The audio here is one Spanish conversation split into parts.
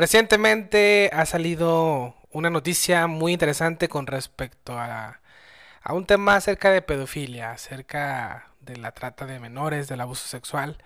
Recientemente ha salido una noticia muy interesante con respecto a, a, un tema acerca de pedofilia, acerca de la trata de menores, del abuso sexual.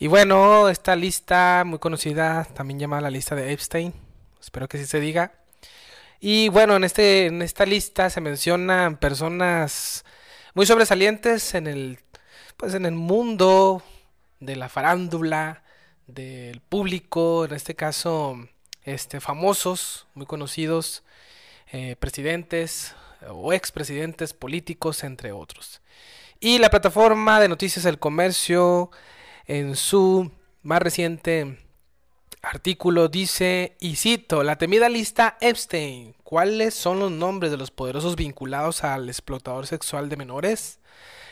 Y bueno, esta lista muy conocida, también llamada la lista de Epstein, espero que así se diga. Y bueno, en, este, en esta lista se mencionan personas muy sobresalientes en el, pues en el mundo de la farándula, del público, en este caso, este, famosos, muy conocidos, eh, presidentes o expresidentes políticos, entre otros. Y la plataforma de noticias El Comercio, en su más reciente artículo, dice, y cito, la temida lista Epstein, ¿cuáles son los nombres de los poderosos vinculados al explotador sexual de menores?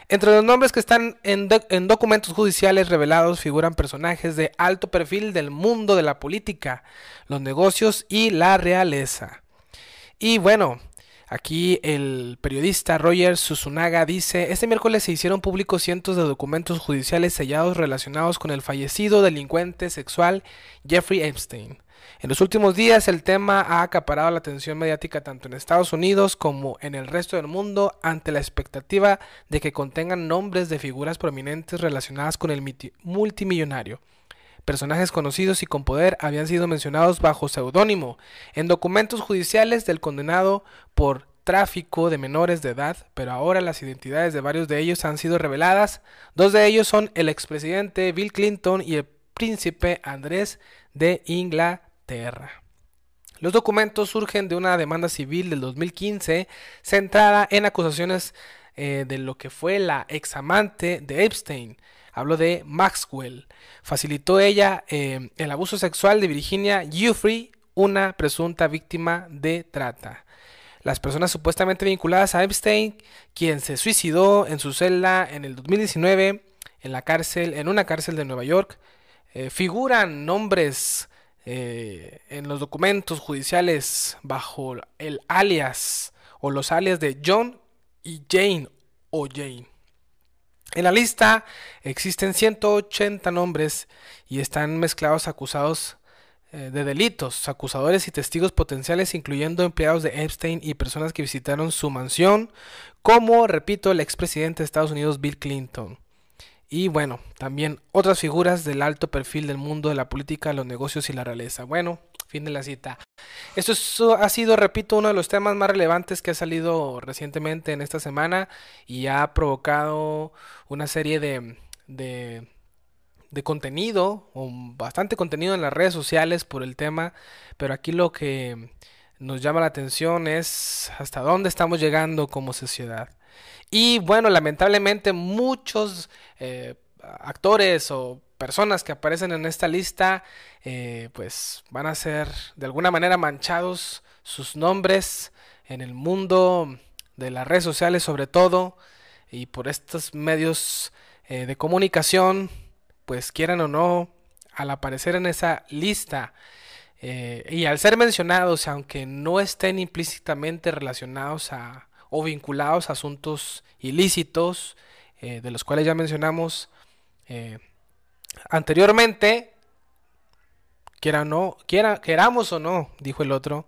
Entre los nombres que están en, documentos judiciales revelados figuran personajes de alto perfil del mundo de la política, los negocios y la realeza. Y bueno, aquí el periodista Roger Susunaga dice, este miércoles se hicieron públicos cientos de documentos judiciales sellados relacionados con el fallecido delincuente sexual Jeffrey Epstein. En los últimos días el tema ha acaparado la atención mediática tanto en Estados Unidos como en el resto del mundo ante la expectativa de que contengan nombres de figuras prominentes relacionadas con el multimillonario. Personajes conocidos y con poder habían sido mencionados bajo seudónimo en documentos judiciales del condenado por tráfico de menores de edad, pero ahora las identidades de varios de ellos han sido reveladas. Dos de ellos son el expresidente Bill Clinton y el príncipe Andrés de Inglaterra. Los documentos surgen de una demanda civil del 2015 centrada en acusaciones eh, de lo que fue la examante de Epstein. Hablo de Maxwell. Facilitó ella eh, el abuso sexual de Virginia Giuffre, una presunta víctima de trata. Las personas supuestamente vinculadas a Epstein, quien se suicidó en su celda en el 2019 en la cárcel, en una cárcel de Nueva York, eh, figuran nombres eh, en los documentos judiciales bajo el alias o los alias de John y Jane o Jane. En la lista existen 180 nombres y están mezclados acusados eh, de delitos, acusadores y testigos potenciales, incluyendo empleados de Epstein y personas que visitaron su mansión, como, repito, el expresidente de Estados Unidos Bill Clinton. Y bueno, también otras figuras del alto perfil del mundo de la política, los negocios y la realeza. Bueno, fin de la cita. Esto ha sido, repito, uno de los temas más relevantes que ha salido recientemente en esta semana y ha provocado una serie de, de, de contenido, o bastante contenido en las redes sociales por el tema, pero aquí lo que nos llama la atención es hasta dónde estamos llegando como sociedad. Y bueno, lamentablemente muchos eh, actores o personas que aparecen en esta lista, eh, pues van a ser de alguna manera manchados sus nombres en el mundo de las redes sociales sobre todo y por estos medios eh, de comunicación, pues quieran o no, al aparecer en esa lista y al ser mencionados, aunque no estén implícitamente relacionados a, o vinculados a asuntos ilícitos, eh, de los cuales ya mencionamos eh, anteriormente, quiera no, quiera, queramos o no, dijo el otro,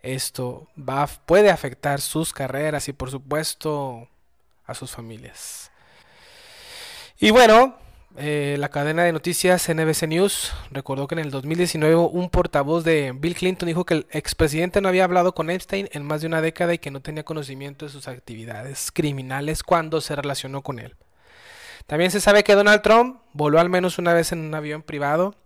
esto va, puede afectar sus carreras y por supuesto a sus familias. Y bueno, eh, la cadena de noticias NBC News recordó que en el 2019 un portavoz de Bill Clinton dijo que el expresidente no había hablado con Epstein en más de una década y que no tenía conocimiento de sus actividades criminales cuando se relacionó con él. También se sabe que Donald Trump voló al menos una vez en un avión privado,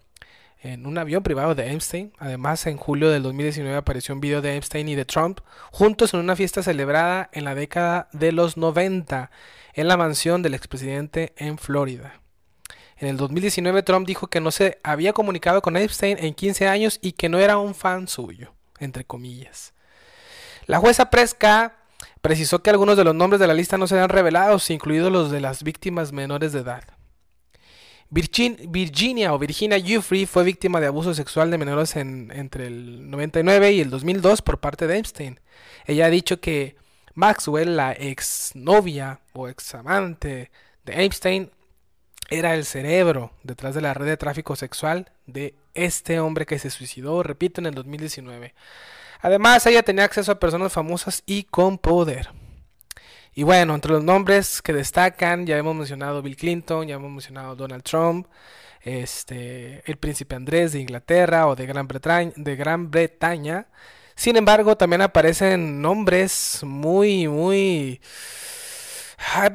en un avión privado de Epstein. Además, en julio del 2019 apareció un video de Epstein y de Trump juntos en una fiesta celebrada en la década de los 90 en la mansión del expresidente en Florida. En el 2019 Trump dijo que no se había comunicado con Epstein en 15 años y que no era un fan suyo, entre comillas. La jueza Presca precisó que algunos de los nombres de la lista no serán revelados, incluidos los de las víctimas menores de edad. Virginia o Virginia Giuffre fue víctima de abuso sexual de menores entre el 99 y el 2002 por parte de Epstein. Ella ha dicho que Maxwell, la exnovia o ex amante de Epstein, era el cerebro detrás de la red de tráfico sexual de este hombre que se suicidó, repito, en el 2019. Además, ella tenía acceso a personas famosas y con poder. Y bueno, entre los nombres que destacan, ya hemos mencionado Bill Clinton, ya hemos mencionado Donald Trump, este, el príncipe Andrés de Inglaterra o de Gran Bretaña, de Gran Bretaña. Sin embargo, también aparecen nombres muy, muy,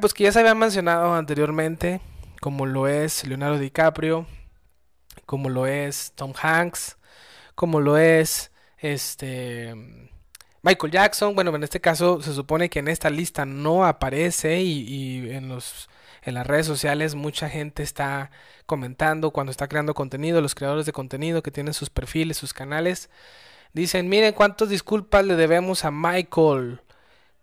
pues que ya se habían mencionado anteriormente, como lo es Leonardo DiCaprio, como lo es Tom Hanks, como lo es este Michael Jackson. Bueno, en este caso se supone que en esta lista no aparece y, en los en las redes sociales mucha gente está comentando cuando está creando contenido, los creadores de contenido que tienen sus perfiles, sus canales, dicen, miren cuántas disculpas le debemos a Michael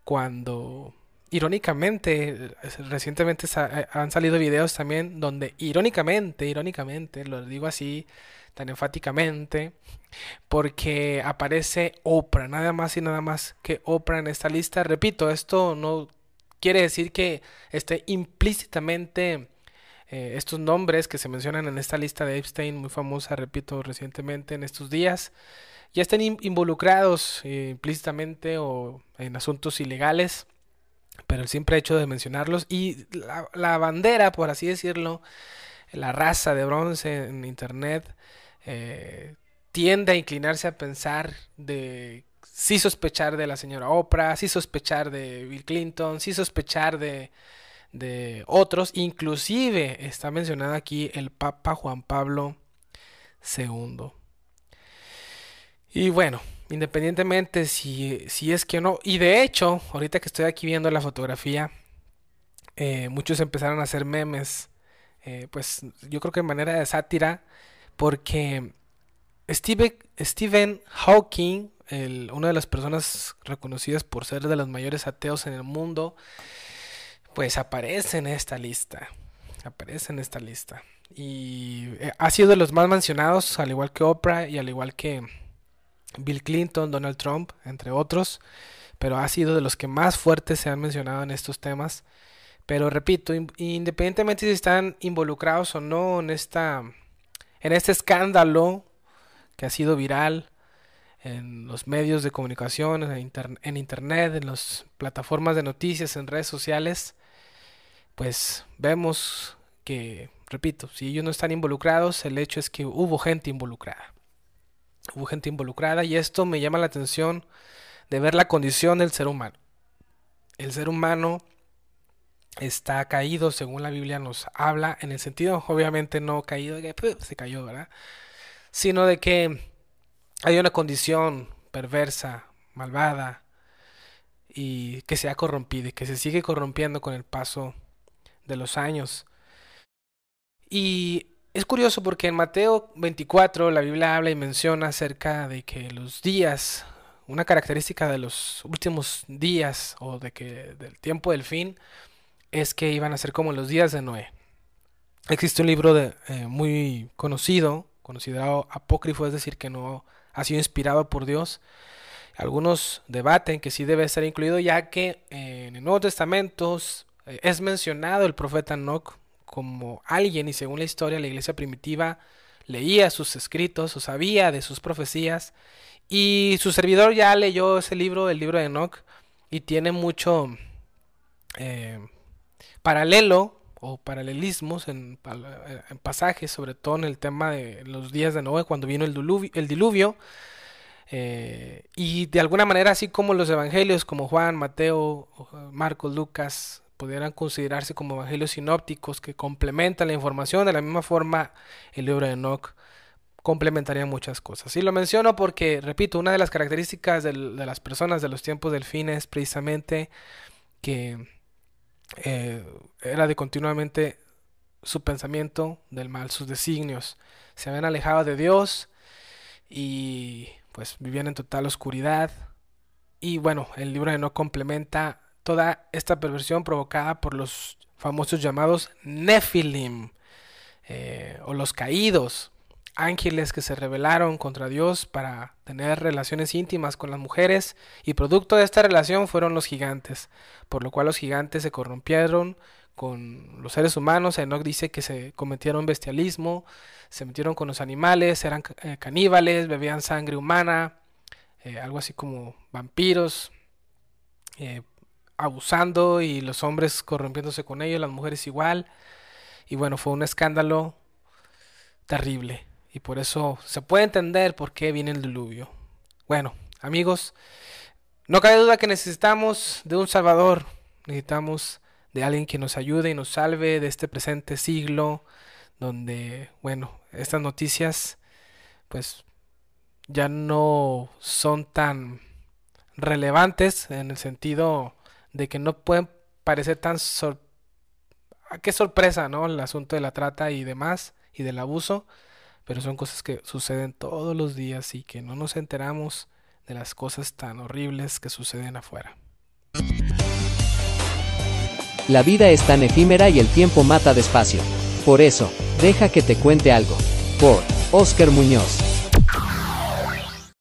cuando irónicamente, recientemente eh, han salido videos también donde irónicamente, irónicamente, lo digo así tan enfáticamente, porque aparece Oprah, nada más y nada más que Oprah en esta lista. Repito, esto no quiere decir que esté implícitamente eh, estos nombres que se mencionan en esta lista de Epstein, muy famosa, repito, recientemente en estos días, ya estén involucrados eh, implícitamente o en asuntos ilegales pero el simple hecho de mencionarlos y la, bandera, por así decirlo, la raza de bronce en Internet eh, tiende a inclinarse a pensar de sí sospechar de la señora Oprah, sí sospechar de Bill Clinton, sí sospechar de, de otros, inclusive está mencionado aquí el Papa Juan Pablo II. Y bueno, Independientemente si, si es que no. Y de hecho, ahorita que estoy aquí viendo la fotografía, eh, muchos empezaron a hacer memes. Eh, pues yo creo que en manera de sátira. Porque Steve, Stephen Hawking, el, una de las personas reconocidas por ser de los mayores ateos en el mundo, pues aparece en esta lista. Aparece en esta lista. Y eh, ha sido de los más mencionados, al igual que Oprah y al igual que Bill Clinton, Donald Trump, entre otros, pero ha sido de los que más fuertes se han mencionado en estos temas. Pero repito, independientemente si están involucrados o no en esta en este escándalo que ha sido viral en los medios de comunicación, en, en internet, en las plataformas de noticias, en redes sociales, pues vemos que, repito, si ellos no están involucrados, el hecho es que hubo gente involucrada hubo gente involucrada y esto me llama la atención de ver la condición del ser humano. El ser humano está caído, según la Biblia nos habla, en el sentido, obviamente no caído, que se cayó, ¿verdad? Sino de que hay una condición perversa, malvada, y que se ha corrompido y que se sigue corrompiendo con el paso de los años. Y es curioso porque en Mateo 24 la Biblia habla y menciona acerca de que los días, una característica de los últimos días o de que del tiempo del fin es que iban a ser como los días de Noé. Existe un libro de, eh, muy conocido, considerado apócrifo, es decir, que no ha sido inspirado por Dios. Algunos debaten que sí debe ser incluido ya que en el Nuevo Testamento eh, es mencionado el profeta Enoch como alguien y según la historia la iglesia primitiva leía sus escritos o sabía de sus profecías. Y su servidor ya leyó ese libro, el libro de Enoch y tiene mucho eh, paralelo o paralelismos en, pasajes, sobre todo en el tema de los días de Noé cuando vino el diluvio, el diluvio eh, y de alguna manera así como los evangelios como Juan, Mateo, Marcos, Lucas, pudieran considerarse como evangelios sinópticos que complementan la información. De la misma forma, el libro de Enoch complementaría muchas cosas. Y lo menciono porque, repito, una de las características de, las personas de los tiempos del fin es precisamente que eh, era de continuamente su pensamiento del mal, sus designios. Se habían alejado de Dios y pues vivían en total oscuridad. Y bueno, el libro de Enoch complementa toda esta perversión provocada por los famosos llamados Nephilim eh, o los caídos, ángeles que se rebelaron contra Dios para tener relaciones íntimas con las mujeres y producto de esta relación fueron los gigantes, por lo cual los gigantes se corrompieron con los seres humanos. Enoch dice que se cometieron bestialismo, se metieron con los animales, eran eh, caníbales, bebían sangre humana, eh, algo así como vampiros, eh, abusando y los hombres corrompiéndose con ellos, las mujeres igual. Y bueno, fue un escándalo terrible. Y por eso se puede entender por qué viene el diluvio. Bueno, amigos, no cabe duda que necesitamos de un Salvador. Necesitamos de alguien que nos ayude y nos salve de este presente siglo donde, bueno, estas noticias pues ya no son tan relevantes en el sentido de que no pueden parecer tan sor qué sorpresa, ¿no? El asunto de la trata y demás y del abuso, pero son cosas que suceden todos los días y que no nos enteramos de las cosas tan horribles que suceden afuera. La vida es tan efímera y el tiempo mata despacio. Por eso, deja que te cuente algo. Por Oscar Muñoz.